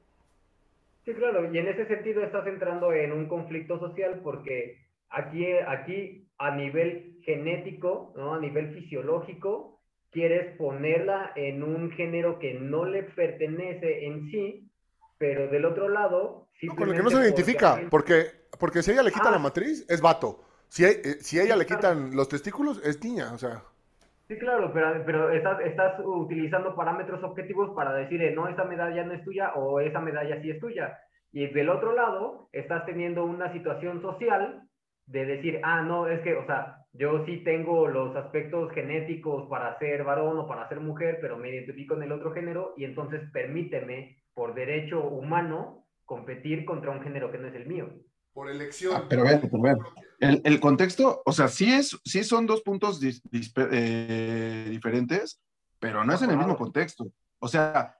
Sí, claro, y en ese sentido estás entrando en un conflicto social porque aquí, aquí a nivel genético, ¿no? A nivel fisiológico, quieres ponerla en un género que no le pertenece en sí, pero del otro lado... No, con el que no se identifica, porque, porque si ella le quita la ah. matriz, es vato. Si, eh, si ella le quitan los testículos, es niña, o sea... Sí, claro, pero, pero estás, estás utilizando parámetros objetivos para decir, eh, no, esa medalla no es tuya o esa medalla sí es tuya. Y del otro lado, estás teniendo una situación social de decir, ah, no, es que, o sea, yo sí tengo los aspectos genéticos para ser varón o para ser mujer, pero me identifico en el otro género y entonces permíteme por derecho humano competir contra un género que no es el mío. Por elección. Ah, pero pero El, contexto, o sea, sí, es, sí son dos puntos eh, diferentes, pero no es en el mismo contexto. O sea,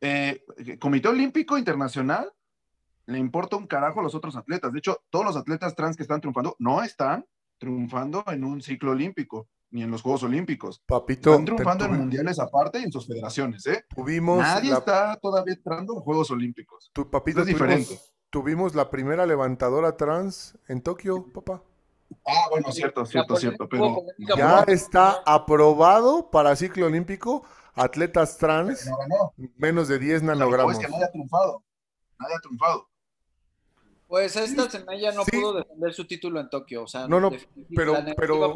eh, Comité Olímpico Internacional le importa un carajo a los otros atletas. De hecho, todos los atletas trans que están triunfando no están triunfando en un ciclo olímpico ni en los Juegos Olímpicos. Papito. Están triunfando en mundiales aparte y en sus federaciones, ¿eh? Tuvimos Nadie está todavía entrando en Juegos Olímpicos. Tu papito es diferente. Tuvimos la primera levantadora trans en Tokio, papá. Ah, bueno, cierto, cierto, cierto. Pero ya está aprobado para ciclo olímpico atletas trans menos de 10 nanogramos. es que nadie ha triunfado. Nadie ha triunfado. Pues esta Zenaya no pudo defender su título en Tokio, o sea, no, no, pero, pero,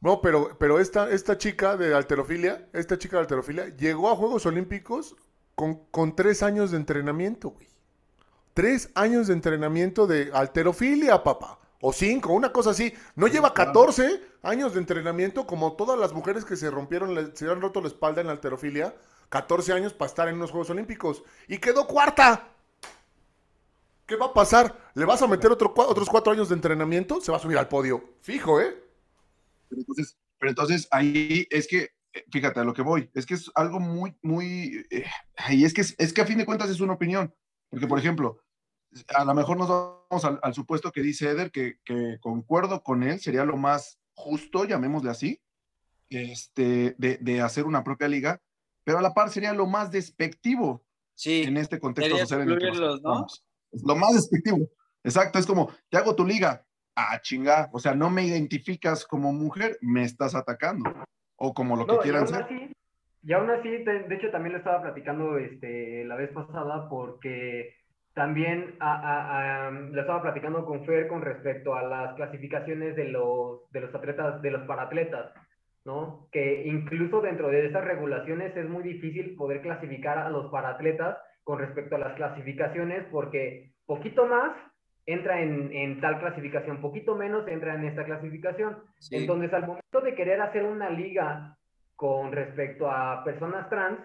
No, pero, pero esta, esta chica de alterofilia, esta chica de alterofilia, llegó a Juegos Olímpicos con, con tres años de entrenamiento, güey. Tres años de entrenamiento de alterofilia, papá. O cinco, una cosa así. No lleva 14 años de entrenamiento como todas las mujeres que se rompieron, se han roto la espalda en alterofilia. 14 años para estar en los Juegos Olímpicos. Y quedó cuarta. ¿Qué va a pasar? ¿Le vas a meter otro, otros cuatro años de entrenamiento? Se va a subir al podio. Fijo, ¿eh? Pero entonces, pero entonces ahí es que, fíjate a lo que voy, es que es algo muy, muy, eh, ahí es que, es que a fin de cuentas es una opinión. Porque, por ejemplo, a lo mejor nos vamos al, supuesto que dice Eder, que, que, concuerdo con él, sería lo más justo, llamémosle así, este, de, de, hacer una propia liga, pero a la par sería lo más despectivo sí, en este contexto social en el que ¿no? Lo más despectivo. Exacto, es como, te hago tu liga. Ah, chinga. O sea, no me identificas como mujer, me estás atacando. O como lo que quieran ser. y aún así, de, hecho, también lo estaba platicando este, la vez pasada porque también a, le estaba platicando con Fer con respecto a las clasificaciones de los, de los atletas, de los paratletas, ¿no? Que incluso dentro de esas regulaciones es muy difícil poder clasificar a los paratletas con respecto a las clasificaciones, porque poquito más entra en, tal clasificación, poquito menos entra en esta clasificación. Entonces, al momento de querer hacer una liga con respecto a personas trans,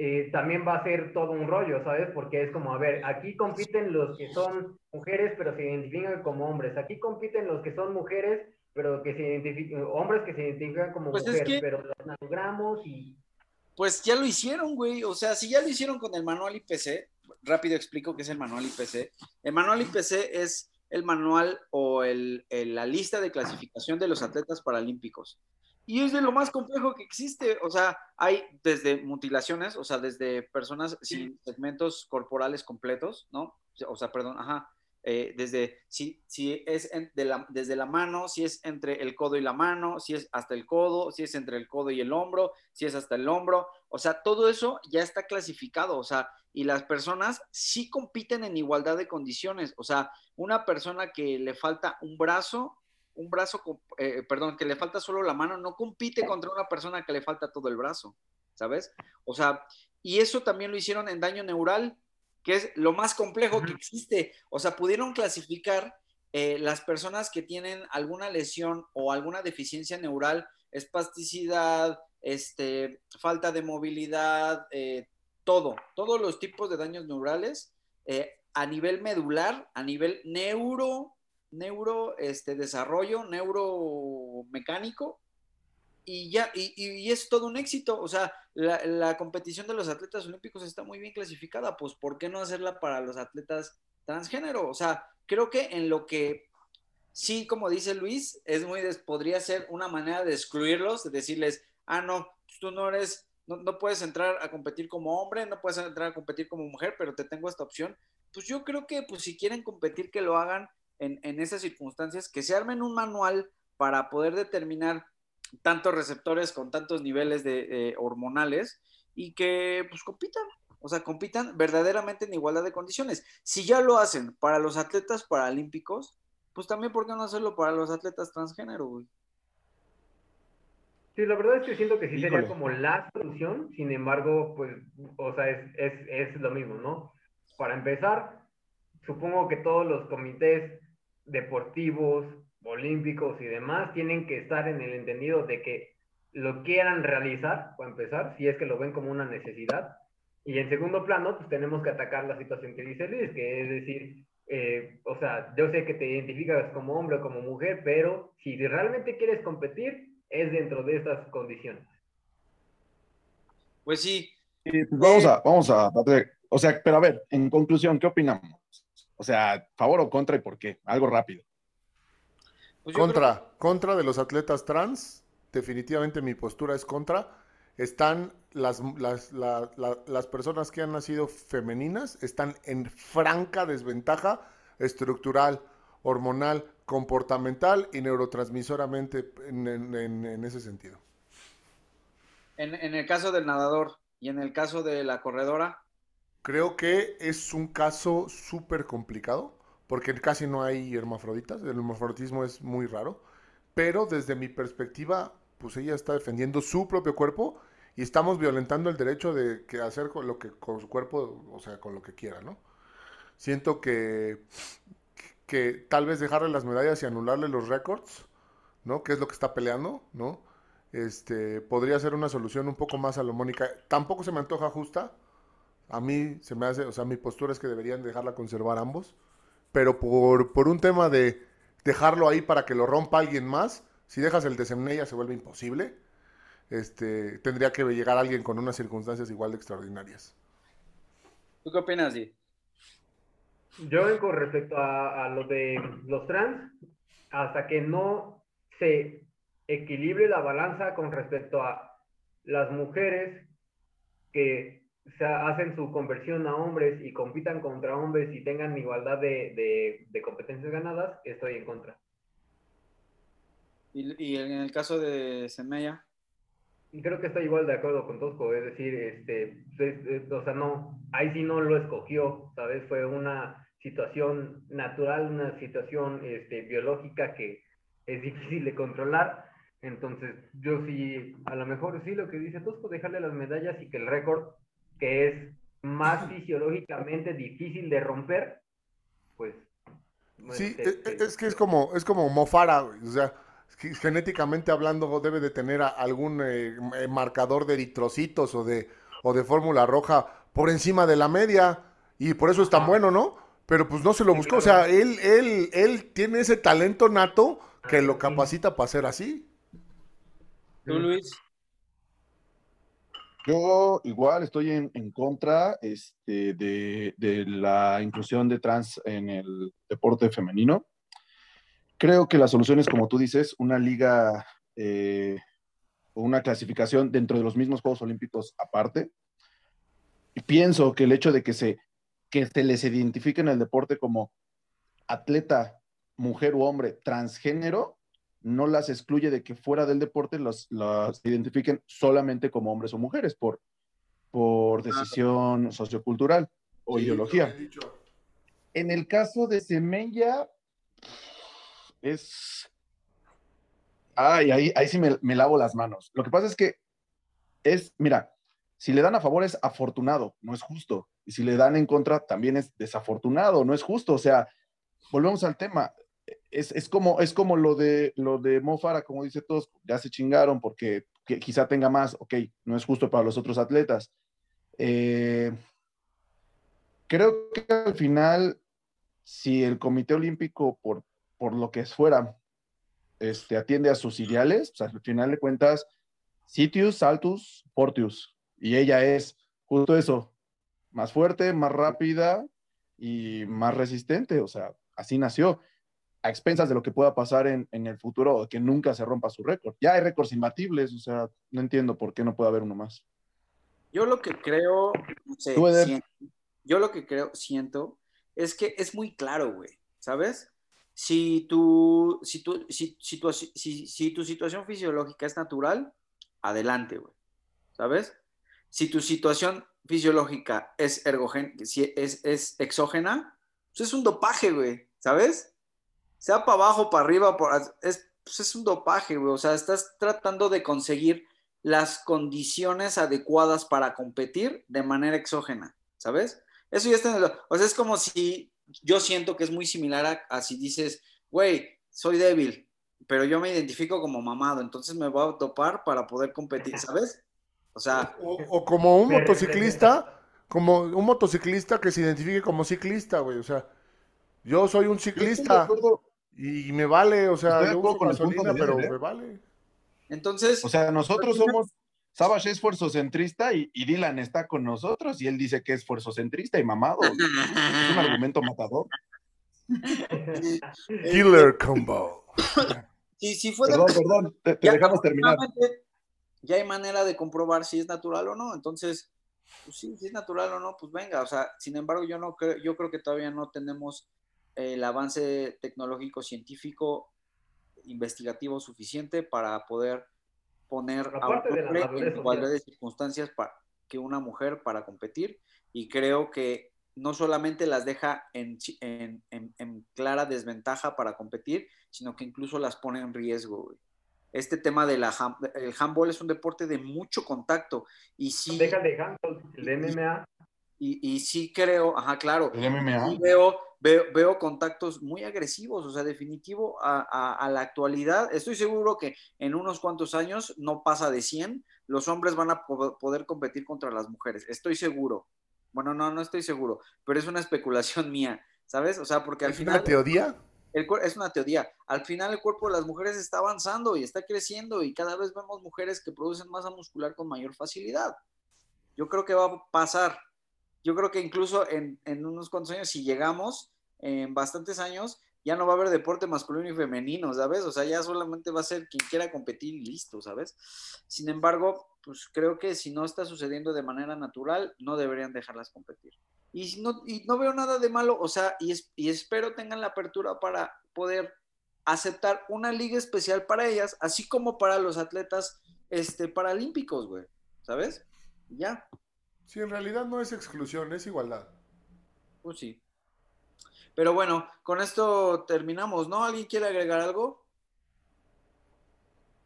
eh, también va a ser todo un rollo, ¿sabes? Porque es como, a ver, aquí compiten los que son mujeres, pero se identifican como hombres. Aquí compiten los que son mujeres, pero que se identifican, hombres que se identifican como pues mujeres, pero los nanogramos y pues ya lo hicieron, güey. O sea, si ya lo hicieron con el manual IPC, rápido explico qué es el manual IPC. El manual IPC es el manual o el, la lista de clasificación de los atletas paralímpicos. Y es de lo más complejo que existe. O sea, hay desde mutilaciones, o sea, desde personas sin segmentos corporales completos, ¿no? O sea, perdón, ajá. Eh, desde si, es de la, desde la mano, si es entre el codo y la mano, si es hasta el codo, si es entre el codo y el hombro, si es hasta el hombro, o sea, todo eso ya está clasificado, o sea, y las personas sí compiten en igualdad de condiciones, o sea, una persona que le falta un brazo, un brazo, eh, perdón, que le falta solo la mano, no compite contra una persona que le falta todo el brazo, ¿sabes? O sea, y eso también lo hicieron en daño neural, que es lo más complejo que existe. O sea, pudieron clasificar eh, las personas que tienen alguna lesión o alguna deficiencia neural, espasticidad, este, falta de movilidad, eh, todo, todos los tipos de daños neurales eh, a nivel medular, a nivel neuro, neuro, este, desarrollo, neuromecánico, y ya, y, es todo un éxito. O sea, la, la, competición de los atletas olímpicos está muy bien clasificada, pues ¿por qué no hacerla para los atletas transgénero? O sea, creo que en lo que sí, como dice Luis, es muy, podría ser una manera de excluirlos, de decirles, ah, no, tú no eres, no, puedes entrar a competir como hombre, no puedes entrar a competir como mujer, pero te tengo esta opción. Pues yo creo que, pues si quieren competir, que lo hagan en, en esas circunstancias, que se armen un manual para poder determinar tantos receptores con tantos niveles de hormonales y que pues compitan, o sea, compitan verdaderamente en igualdad de condiciones. Si ya lo hacen para los atletas paralímpicos, pues también, ¿por qué no hacerlo para los atletas transgénero, güey? Sí, la verdad es que siento que sí sería como la solución, sin embargo, pues, o sea, es, es, es lo mismo, ¿no? Para empezar, supongo que todos los comités deportivos, olímpicos y demás tienen que estar en el entendido de que lo quieran realizar, para empezar, si es que lo ven como una necesidad. Y en segundo plano, pues tenemos que atacar la situación que dice Luis, que es decir, eh, o sea, yo sé que te identificas como hombre o como mujer, pero si realmente quieres competir, es dentro de estas condiciones. Pues sí. Pues vamos a, vamos a, o sea, pero a ver, en conclusión, ¿qué opinamos? O sea, favor o contra y por qué? Algo rápido. Pues contra, contra de los atletas trans, definitivamente mi postura es contra. Están las, las, las personas que han nacido femeninas, están en franca desventaja estructural, hormonal, comportamental y neurotransmisoramente en, ese sentido. En, el caso del nadador y en el caso de la corredora. Creo que es un caso súper complicado porque casi no hay hermafroditas, el hermafroditismo es muy raro, pero desde mi perspectiva, pues ella está defendiendo su propio cuerpo y estamos violentando el derecho de hacer con lo que con su cuerpo, o sea, con lo que quiera, ¿no? Siento que que tal vez dejarle las medallas y anularle los récords, ¿no? Que es lo que está peleando, ¿no? Este, podría ser una solución un poco más salomónica. Tampoco se me antoja justa. A mí se me hace, o sea, mi postura es que deberían dejarla conservar ambos. Pero por, por un tema de dejarlo ahí para que lo rompa alguien más, si dejas el de Semnella se vuelve imposible. Este, tendría que llegar alguien con unas circunstancias igual de extraordinarias. ¿Tú qué opinas, Di? Yo con respecto a, lo de los trans, hasta que no se equilibre la balanza con respecto a las mujeres que se hacen su conversión a hombres y compitan contra hombres y tengan igualdad de, competencias ganadas, estoy en contra. ¿Y, en el caso de Semella? Creo que está igual de acuerdo con Tosco, es decir, este, o sea, no, ahí sí no lo escogió, ¿sabes? Fue una situación natural, una situación este, biológica que es difícil de controlar. Entonces, yo sí, a lo mejor sí lo que dice Tosco, dejarle las medallas y que el récord, que es más fisiológicamente difícil de romper, pues... Sí, este, es, que es como, es como Mofara, o sea, genéticamente hablando debe de tener algún eh, eh, marcador de eritrocitos o de, o de fórmula roja por encima de la media, y por eso es tan bueno, ¿no? pero pues no se lo buscó. O sea, él, él, él tiene ese talento nato que lo capacita para ser así. ¿Tú, Luis? Yo igual estoy en, contra este, de, la inclusión de trans en el deporte femenino. Creo que la solución es, como tú dices, una liga eh, o una clasificación dentro de los mismos Juegos Olímpicos aparte. Y pienso que el hecho de que se que se les identifique en el deporte como atleta, mujer u hombre, transgénero, no las excluye de que fuera del deporte las identifiquen solamente como hombres o mujeres por, por decisión sociocultural o ideología. En el caso de Semella, es... Ay, ahí, ahí sí me, me lavo las manos. Lo que pasa es que es, mira, si le dan a favor es afortunado, no es justo. Y si le dan en contra, también es desafortunado, no es justo. O sea, volvemos al tema. Es, como, es como lo de, lo de Mofara, como dice todos, ya se chingaron porque quizá tenga más, ok, no es justo para los otros atletas. Eh, creo que al final, si el Comité Olímpico, por, por lo que fuera, este, atiende a sus ideales, pues al final de cuentas, Sitius, Saltus, Fortius, y ella es justo eso, más fuerte, más rápida y más resistente, o sea, así nació a expensas de lo que pueda pasar en, en el futuro, que nunca se rompa su récord. Ya hay récords imbatibles, o sea, no entiendo por qué no puede haber uno más. Yo lo que creo, yo lo que creo, siento, es que es muy claro, güey, ¿sabes? Si tu, si, tu, si, si, tu, si, tu situación fisiológica es natural, adelante, güey, ¿sabes? Si tu situación fisiológica es ergogénica, si es, es exógena, pues es un dopaje, güey, ¿sabes? Sea para abajo, para arriba, es, pues es un dopaje, güey. O sea, estás tratando de conseguir las condiciones adecuadas para competir de manera exógena, ¿sabes? Eso ya está en el... O sea, es como si yo siento que es muy similar a, si dices, güey, soy débil, pero yo me identifico como mamado, entonces me voy a dopar para poder competir, ¿sabes? O sea... O, como un motociclista, como un motociclista que se identifique como ciclista, güey, o sea, yo soy un ciclista. Y me vale, o sea, yo uso gasolina, pero ¿eh? me vale. Entonces. O sea, nosotros somos. Savage es centrista y, y, Dylan está con nosotros y él dice que es centrista y mamado. es un argumento matador. Killer combo. Sí, sí fue perdón, perdón, te, dejamos terminar. Ya hay manera de comprobar si es natural o no. Entonces, pues sí, si es natural o no, pues venga. O sea, sin embargo, yo no creo, yo creo que todavía no tenemos el avance tecnológico, científico, investigativo suficiente para poder poner a un hombre en igualdad de circunstancias para, que una mujer para competir y creo que no solamente las deja en, en, clara desventaja para competir, sino que incluso las pone en riesgo. Este tema del el handball es un deporte de mucho contacto y sí... Deja de handball, el MMA. Y, y, sí creo, ajá, claro. El MMA. veo veo, contactos muy agresivos, o sea, definitivo a, la actualidad. Estoy seguro que en unos cuantos años, no pasa de 100, los hombres van a poder competir contra las mujeres. Estoy seguro. Bueno, no, no estoy seguro, pero es una especulación mía, ¿sabes? O sea, porque al final... ¿Es una teoría? es una teoría. Al final el cuerpo de las mujeres está avanzando y está creciendo y cada vez vemos mujeres que producen masa muscular con mayor facilidad. Yo creo que va a pasar yo creo que incluso en, unos cuantos años, si llegamos, en bastantes años, ya no va a haber deporte masculino y femenino, ¿sabes? O sea, ya solamente va a ser quien quiera competir y listo, ¿sabes? Sin embargo, pues creo que si no está sucediendo de manera natural, no deberían dejarlas competir. Y no, y no veo nada de malo, o sea, y, y espero tengan la apertura para poder aceptar una liga especial para ellas, así como para los atletas este, paralímpicos, güey, ¿sabes? Ya. Sí, en realidad no es exclusión, es igualdad. Pues sí. Pero bueno, con esto terminamos, ¿no? ¿Alguien quiere agregar algo?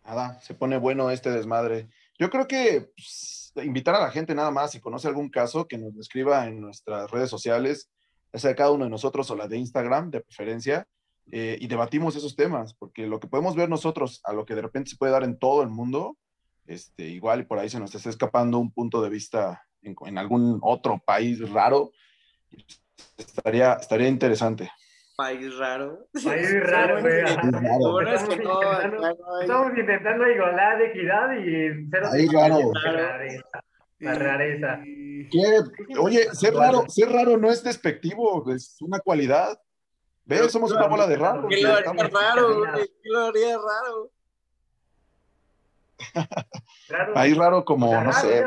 Nada, se pone bueno este desmadre. Yo creo que pues, invitar a la gente nada más, si conoce algún caso, que nos escriba en nuestras redes sociales, ya sea cada uno de nosotros o la de Instagram, de preferencia, eh, y debatimos esos temas, porque lo que podemos ver nosotros a lo que de repente se puede dar en todo el mundo, este, igual y por ahí se nos está escapando un punto de vista en, algún otro país raro, estaría, estaría interesante. País raro. País raro, güey. Estamos, intentando igualdad, equidad y cero. Raro. La rareza. Oye, ser raro, ser raro no es despectivo, es una cualidad. ¿Ves? Somos una bola de raro. ¿Qué lo haría raro? ¿Qué lo haría raro? Ahí raro como, no sé,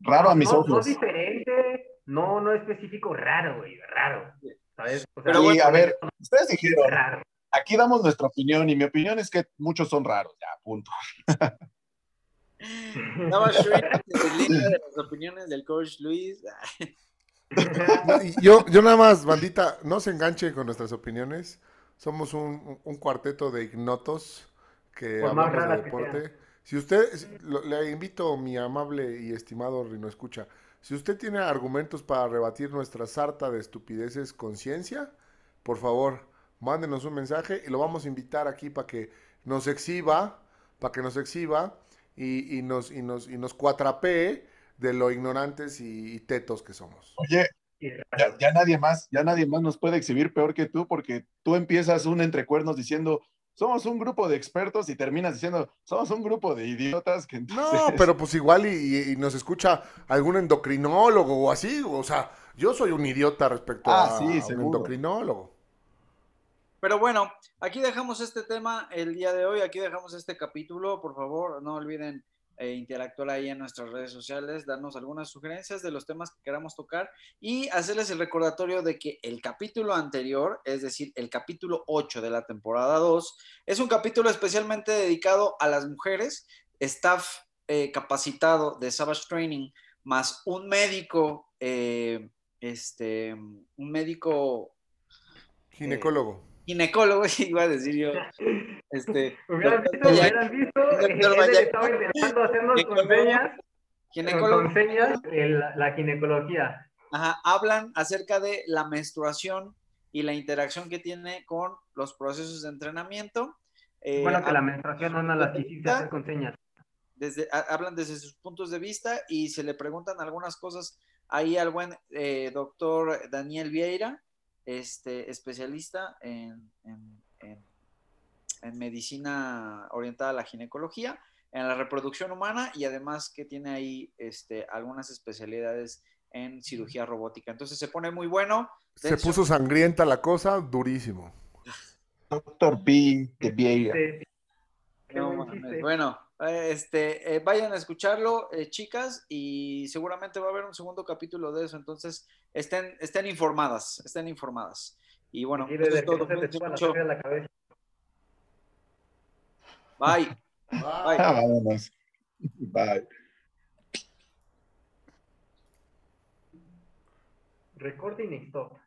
raro a mis ojos. No diferente, no, no específico, raro, güey, raro. ¿sabes? Pero a ver, ustedes dijeron, aquí damos nuestra opinión y mi opinión es que muchos son raros, ya, punto. No, de las opiniones del coach Luis. yo, yo nada más, bandita, no se enganchen con nuestras opiniones. Somos un, un cuarteto de ignotos que hablamos de deporte. Si usted, le invito, mi amable y estimado Rino Escucha, si usted tiene argumentos para rebatir nuestra sarta de estupideces conciencia, por favor, mándenos un mensaje y lo vamos a invitar aquí para que nos exhiba, para que nos exhiba y, nos, y, nos, y nos cuatrapee de lo ignorantes y, y tetos que somos. Oye, ya, ya nadie más, ya nadie más nos puede exhibir peor que tú, porque tú empiezas un entrecuernos diciendo, somos un grupo de expertos y terminas diciendo, somos un grupo de idiotas que entonces... No, pero pues igual y, y nos escucha algún endocrinólogo o así, o sea, yo soy un idiota respecto Ah, a, sí, a un endocrinólogo. Pero bueno, aquí dejamos este tema el día de hoy, aquí dejamos este capítulo. Por favor, no olviden eh, interactuar ahí en nuestras redes sociales, darnos algunas sugerencias de los temas que queramos tocar y hacerles el recordatorio de que el capítulo anterior, es decir, el capítulo 8 de la temporada 2, es un capítulo especialmente dedicado a las mujeres, staff eh, capacitado de Savage Training, más un médico, eh, este, un médico Ginecólogo. Ginecólogo, iba a decir yo. Este, Hubieran doctor visto, hubieran visto, él estaba intentando hacernos con señas, con, señas la ginecología. ajá, hablan acerca de la menstruación y la interacción que tiene con los procesos de entrenamiento. Eh, Bueno, que la menstruación no nos la quisiste hacer con señas. desde, ha- hablan desde sus puntos de vista y se le preguntan algunas cosas ahí al buen eh, doctor Daniel Vieira, este, especialista en, en- en- en medicina orientada a la ginecología, en la reproducción humana y además que tiene ahí este, algunas especialidades en cirugía robótica. Entonces se pone muy bueno. Se puso sangrienta la cosa, durísimo. Doctor P. de Vieira. No. Bueno, eh, este, eh, vayan a escucharlo, eh, chicas, y seguramente va a haber un segundo capítulo de eso, entonces estén, estén informadas, estén informadas. Y bueno, y desde que la cabeza. Bye. Bye. Ah, Bye. Recording stop.